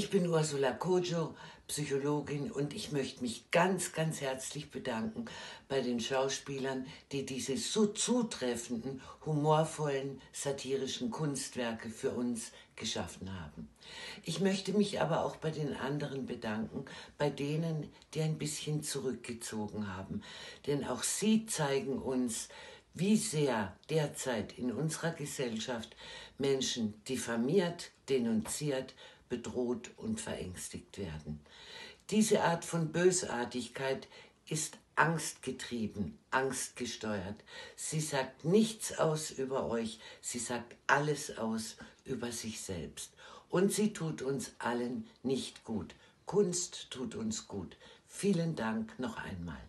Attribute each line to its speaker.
Speaker 1: Ich bin Ursula Kojo, Psychologin und ich möchte mich ganz, ganz herzlich bedanken bei den Schauspielern, die diese so zutreffenden, humorvollen, satirischen Kunstwerke für uns geschaffen haben. Ich möchte mich aber auch bei den anderen bedanken, bei denen, die ein bisschen zurückgezogen haben. Denn auch sie zeigen uns, wie sehr derzeit in unserer Gesellschaft Menschen diffamiert, denunziert, bedroht und verängstigt werden. Diese Art von Bösartigkeit ist angstgetrieben, angstgesteuert. Sie sagt nichts aus über euch, sie sagt alles aus über sich selbst. Und sie tut uns allen nicht gut. Kunst tut uns gut. Vielen Dank noch einmal.